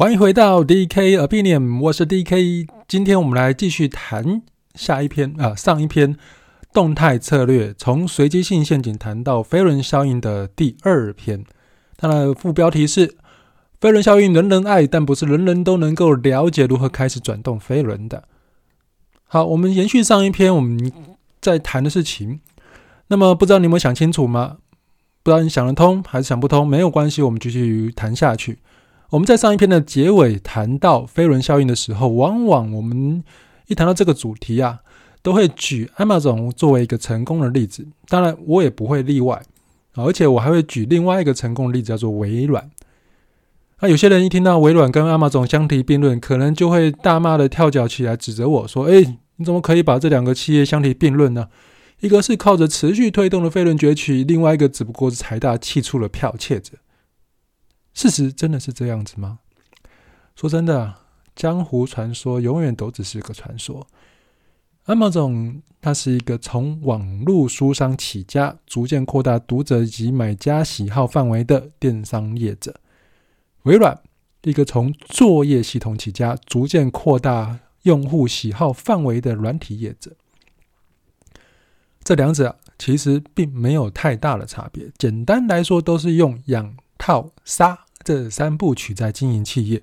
欢迎回到 DK Opinion，我是 DK。今天我们来继续谈下一篇啊，上一篇动态策略，从随机性陷阱谈到飞轮效应的第二篇。它的副标题是“飞轮效应人人爱，但不是人人都能够了解如何开始转动飞轮的”。好，我们延续上一篇我们在谈的事情。那么不知道你有没有想清楚吗？不知道你想得通还是想不通？没有关系，我们继续谈下去。我们在上一篇的结尾谈到飞轮效应的时候，往往我们一谈到这个主题啊，都会举 Amazon 作为一个成功的例子。当然，我也不会例外，而且我还会举另外一个成功的例子，叫做微软。那有些人一听到微软跟 Amazon 相提并论，可能就会大骂的跳脚起来，指责我说：“诶，你怎么可以把这两个企业相提并论呢？一个是靠着持续推动的飞轮崛起，另外一个只不过是财大气粗的剽窃者。”事实真的是这样子吗？说真的，江湖传说永远都只是个传说。Amazon 它是一个从网络书商起家，逐渐扩大读者及买家喜好范围的电商业者；微软一个从作业系统起家，逐渐扩大用户喜好范围的软体业者。这两者其实并没有太大的差别。简单来说，都是用养。套杀这三部曲在经营企业，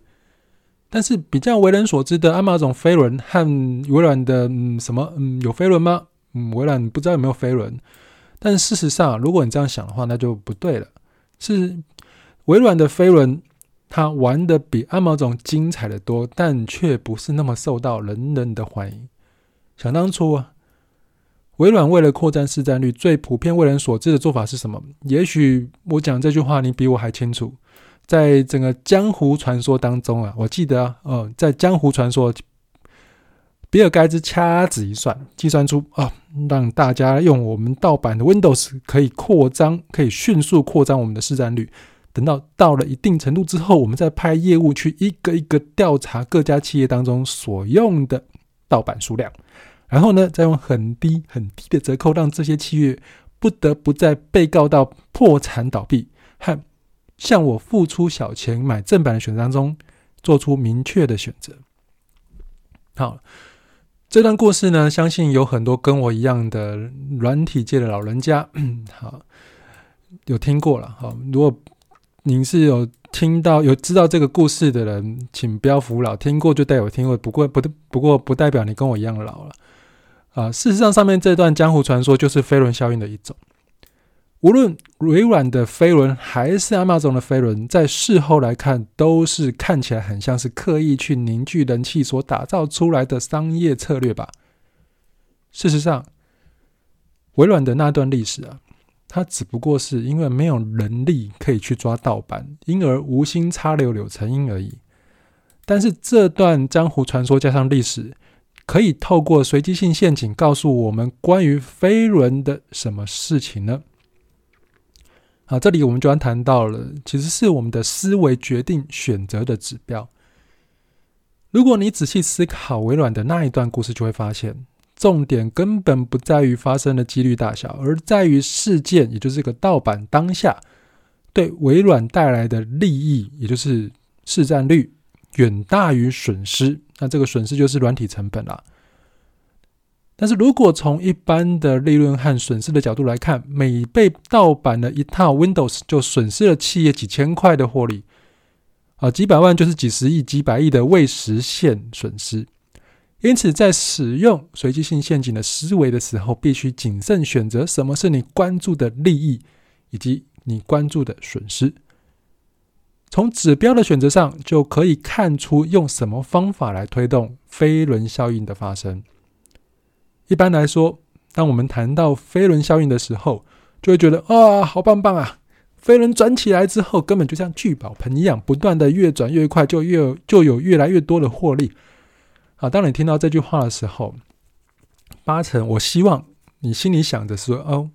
但是比较为人所知的阿玛总飞轮和微软的嗯什么嗯有飞轮吗？嗯，微软不知道有没有飞轮，但事实上，如果你这样想的话，那就不对了。是微软的飞轮，它玩的比阿玛总精彩的多，但却不是那么受到人人的欢迎。想当初啊。微软为了扩展市占率，最普遍为人所知的做法是什么？也许我讲这句话，你比我还清楚。在整个江湖传说当中啊，我记得啊，哦，在江湖传说，比尔盖茨掐指一算，计算出啊，让大家用我们盗版的 Windows 可以扩张，可以迅速扩张我们的市占率。等到到了一定程度之后，我们再派业务去一个一个调查各家企业当中所用的盗版数量。然后呢，再用很低很低的折扣，让这些企业不得不在被告到破产倒闭和向我付出小钱买正版的选择当中，做出明确的选择。好，这段故事呢，相信有很多跟我一样的软体界的老人家，好，有听过了。好，如果您是有听到、有知道这个故事的人，请不要服老，听过就代表听过，不过不不过不代表你跟我一样老了。啊，事实上，上面这段江湖传说就是飞轮效应的一种。无论微软的飞轮还是 Amazon 的飞轮，在事后来看，都是看起来很像是刻意去凝聚人气所打造出来的商业策略吧。事实上，微软的那段历史啊，它只不过是因为没有人力可以去抓盗版，因而无心插柳柳成荫而已。但是这段江湖传说加上历史。可以透过随机性陷阱告诉我们关于飞轮的什么事情呢？好，这里我们就要谈到了，其实是我们的思维决定选择的指标。如果你仔细思考微软的那一段故事，就会发现，重点根本不在于发生的几率大小，而在于事件，也就是这个盗版当下对微软带来的利益，也就是市占率。远大于损失，那这个损失就是软体成本啦。但是如果从一般的利润和损失的角度来看，每被盗版的一套 Windows 就损失了企业几千块的获利，啊，几百万就是几十亿、几百亿的未实现损失。因此，在使用随机性陷阱的思维的时候，必须谨慎选择什么是你关注的利益，以及你关注的损失。从指标的选择上，就可以看出用什么方法来推动飞轮效应的发生。一般来说，当我们谈到飞轮效应的时候，就会觉得啊，好棒棒啊！飞轮转起来之后，根本就像聚宝盆一样，不断的越转越快，就越就有越来越多的获利。啊，当你听到这句话的时候，八成我希望你心里想的是说：哦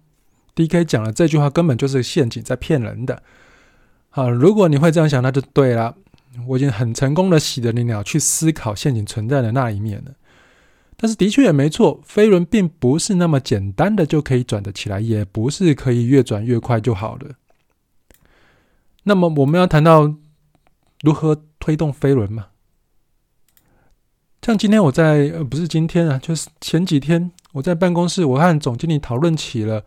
，DK 讲的这句话根本就是陷阱，在骗人的。好，如果你会这样想，那就对了。我已经很成功的洗了你脑去思考陷阱存在的那一面了。但是的确也没错，飞轮并不是那么简单的就可以转得起来，也不是可以越转越快就好了。那么我们要谈到如何推动飞轮嘛。像今天我在呃，不是今天啊，就是前几天我在办公室，我和总经理讨论起了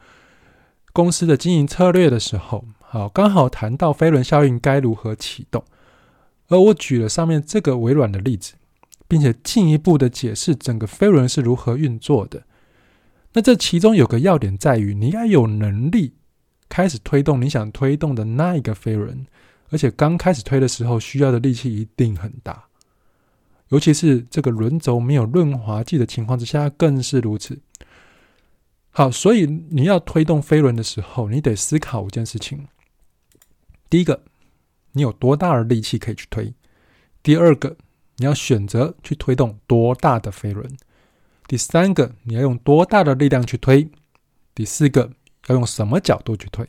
公司的经营策略的时候，好，刚好谈到飞轮效应该如何启动，而我举了上面这个微软的例子，并且进一步的解释整个飞轮是如何运作的。那这其中有个要点在于，你要有能力开始推动你想推动的那一个飞轮，而且刚开始推的时候需要的力气一定很大。尤其是这个轮轴没有润滑剂的情况之下，更是如此。好，所以你要推动飞轮的时候，你得思考五件事情：第一个，你有多大的力气可以去推；第二个，你要选择去推动多大的飞轮；第三个，你要用多大的力量去推；第四个，要用什么角度去推；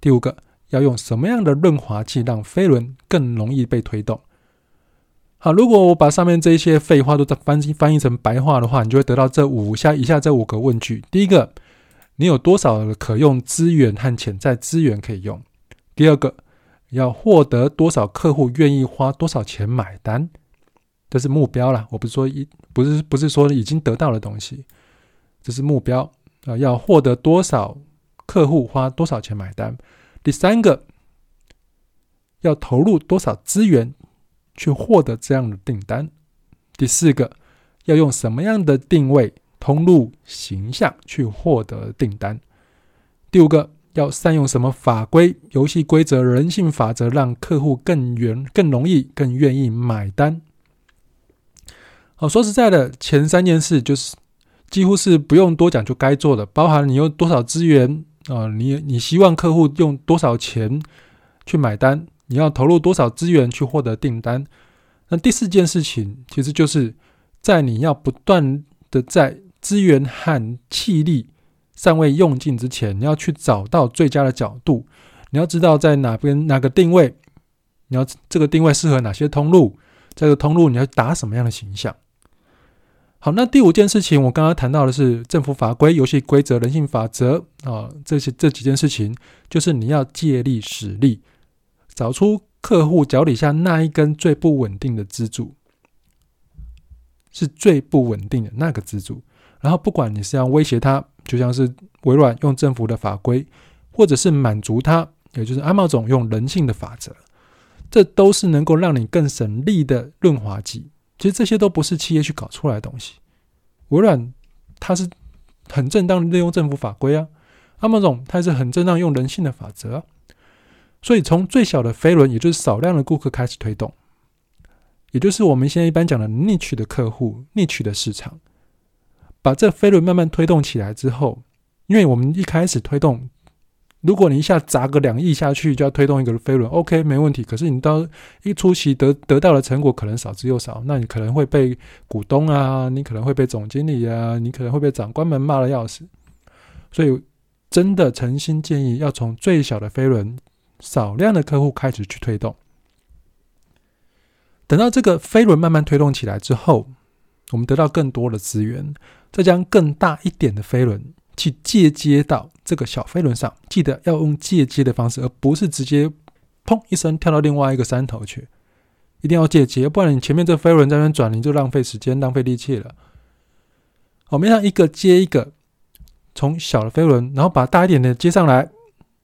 第五个，要用什么样的润滑剂让飞轮更容易被推动。好，如果我把上面这一些废话都翻翻译成白话的话，你就会得到这五下以下这五个问句：第一个，你有多少可用资源和潜在资源可以用？第二个，要获得多少客户愿意花多少钱买单？这是目标啦，我不是说一不是不是说已经得到的东西，这是目标啊，要获得多少客户花多少钱买单？第三个，要投入多少资源？去获得这样的订单。第四个，要用什么样的定位、通路、形象去获得订单？第五个，要善用什么法规、游戏规则、人性法则，让客户更愿、更容易、更愿意买单？好，说实在的，前三件事就是几乎是不用多讲就该做的，包含你用多少资源啊，你你希望客户用多少钱去买单？你要投入多少资源去获得订单？那第四件事情，其实就是在你要不断的在资源和气力尚未用尽之前，你要去找到最佳的角度。你要知道在哪边哪个定位，你要这个定位适合哪些通路，这个通路你要打什么样的形象？好，那第五件事情，我刚刚谈到的是政府法规、游戏规则、人性法则啊，这些这几件事情，就是你要借力使力。找出客户脚底下那一根最不稳定的支柱，是最不稳定的那个支柱。然后，不管你是要威胁他，就像是微软用政府的法规，或者是满足它，也就是阿茂总用人性的法则，这都是能够让你更省力的润滑剂。其实这些都不是企业去搞出来的东西。微软它是很正当利用政府法规啊，阿茂总它是很正当用人性的法则。所以，从最小的飞轮，也就是少量的顾客开始推动，也就是我们现在一般讲的 niche 的客户、niche 的市场，把这飞轮慢慢推动起来之后，因为我们一开始推动，如果你一下砸个两亿下去就要推动一个飞轮，OK，没问题。可是你到一初期得得到的成果可能少之又少，那你可能会被股东啊，你可能会被总经理啊，你可能会被长官们骂的要死。所以，真的诚心建议要从最小的飞轮。少量的客户开始去推动，等到这个飞轮慢慢推动起来之后，我们得到更多的资源，再将更大一点的飞轮去借接到这个小飞轮上。记得要用借接的方式，而不是直接砰一声跳到另外一个山头去。一定要借接，不然你前面这飞轮在那转，你就浪费时间、浪费力气了。我们要一个接一个，从小的飞轮，然后把大一点的接上来。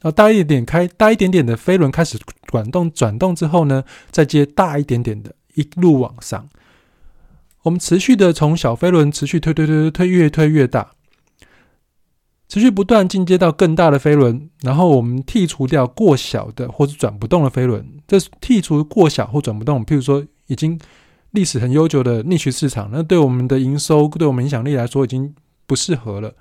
然后大一点点开，大一点点的飞轮开始转动，转动之后呢，再接大一点点的，一路往上。我们持续的从小飞轮持续推推推推推，越推越大，持续不断进阶到更大的飞轮。然后我们剔除掉过小的或者转不动的飞轮。这是剔除过小或转不动，譬如说已经历史很悠久的逆市市场，那对我们的营收、对我们影响力来说已经不适合了，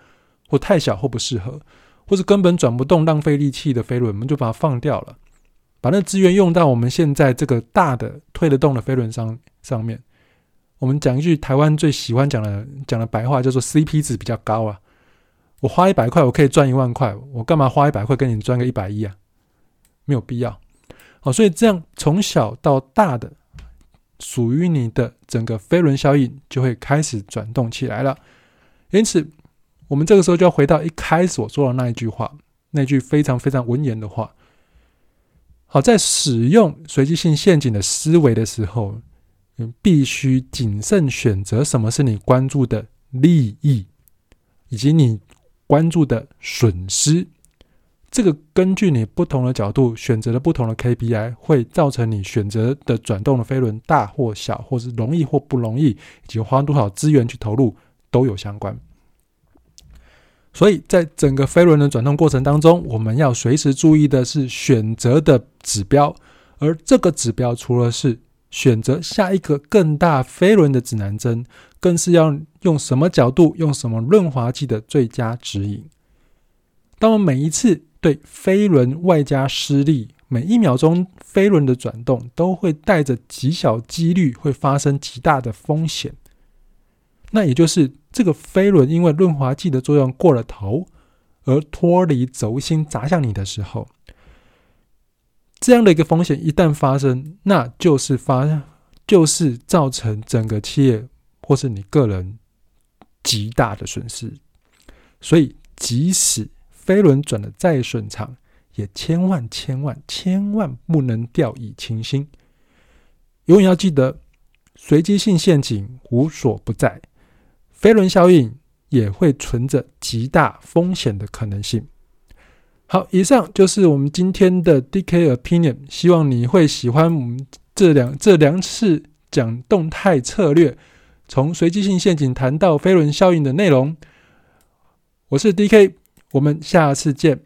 或太小或不适合。或是根本转不动、浪费力气的飞轮，我们就把它放掉了，把那资源用到我们现在这个大的推得动的飞轮上上面。我们讲一句台湾最喜欢讲的讲的白话，叫做 CP 值比较高啊。我花一百块，我可以赚一万块，我干嘛花一百块跟你赚个一百一啊？没有必要。好，所以这样从小到大的属于你的整个飞轮效应就会开始转动起来了。因此。我们这个时候就要回到一开始我说的那一句话，那句非常非常文言的话。好，在使用随机性陷阱的思维的时候，必须谨慎选择什么是你关注的利益，以及你关注的损失。这个根据你不同的角度选择了不同的 KPI，会造成你选择的转动的飞轮大或小，或是容易或不容易，以及花多少资源去投入都有相关。所以在整个飞轮的转动过程当中，我们要随时注意的是选择的指标，而这个指标除了是选择下一个更大飞轮的指南针，更是要用什么角度、用什么润滑剂的最佳指引。当我们每一次对飞轮外加施力，每一秒钟飞轮的转动都会带着极小几率会发生极大的风险。那也就是这个飞轮因为润滑剂的作用过了头，而脱离轴心砸向你的时候，这样的一个风险一旦发生，那就是发就是造成整个企业或是你个人极大的损失。所以，即使飞轮转的再顺畅，也千万千万千万不能掉以轻心。永远要记得，随机性陷阱无所不在。飞轮效应也会存着极大风险的可能性。好，以上就是我们今天的 DK Opinion，希望你会喜欢我们这两这两次讲动态策略，从随机性陷阱谈到飞轮效应的内容。我是 DK，我们下次见。